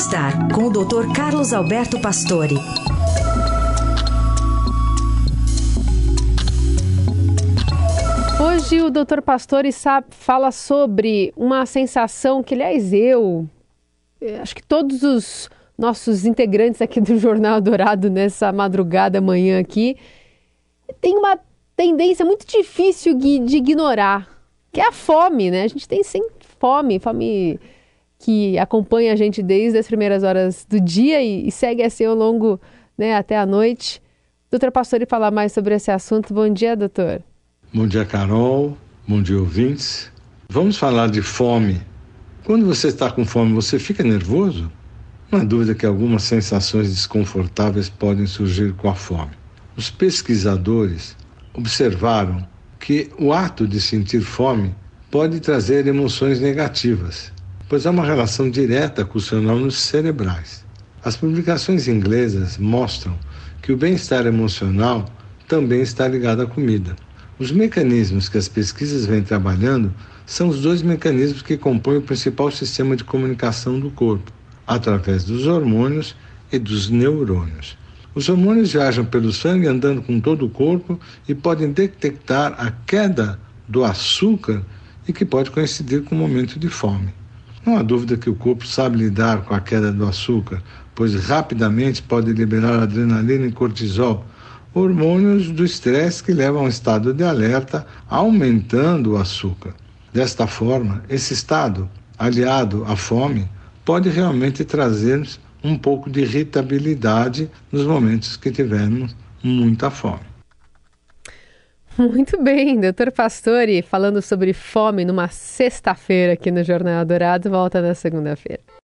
Bem-Estar, com o Dr. Carlos Alberto Pastore. Hoje o Dr. Pastore fala sobre uma sensação que, aliás, eu, eh, acho que todos os nossos integrantes aqui do Jornal Dourado nessa madrugada, manhã aqui, tem uma tendência muito difícil de, de ignorar, que é a fome, né? A gente tem sempre fome, fome que acompanha a gente desde as primeiras horas do dia e, e segue assim ao longo, né, até a noite. Doutor Pastore falar mais sobre esse assunto. Bom dia, doutor. Bom dia, Carol. Bom dia, ouvintes. Vamos falar de fome. Quando você está com fome, você fica nervoso? Não há dúvida que algumas sensações desconfortáveis podem surgir com a fome. Os pesquisadores observaram que o ato de sentir fome pode trazer emoções negativas, pois há uma relação direta com os fenômenos cerebrais. As publicações inglesas mostram que o bem-estar emocional também está ligado à comida. Os mecanismos que as pesquisas vêm trabalhando são os dois mecanismos que compõem o principal sistema de comunicação do corpo, através dos hormônios e dos neurônios. Os hormônios viajam pelo sangue andando com todo o corpo e podem detectar a queda do açúcar e que pode coincidir com o momento de fome. Não há dúvida que o corpo sabe lidar com a queda do açúcar, pois rapidamente pode liberar adrenalina e cortisol, hormônios do estresse que levam a um estado de alerta, aumentando o açúcar. Desta forma, esse estado, aliado à fome, pode realmente trazer um pouco de irritabilidade nos momentos que tivermos muita fome. Muito bem, doutor Pastore, falando sobre fome numa sexta-feira aqui no Jornal Dourado, volta na segunda-feira.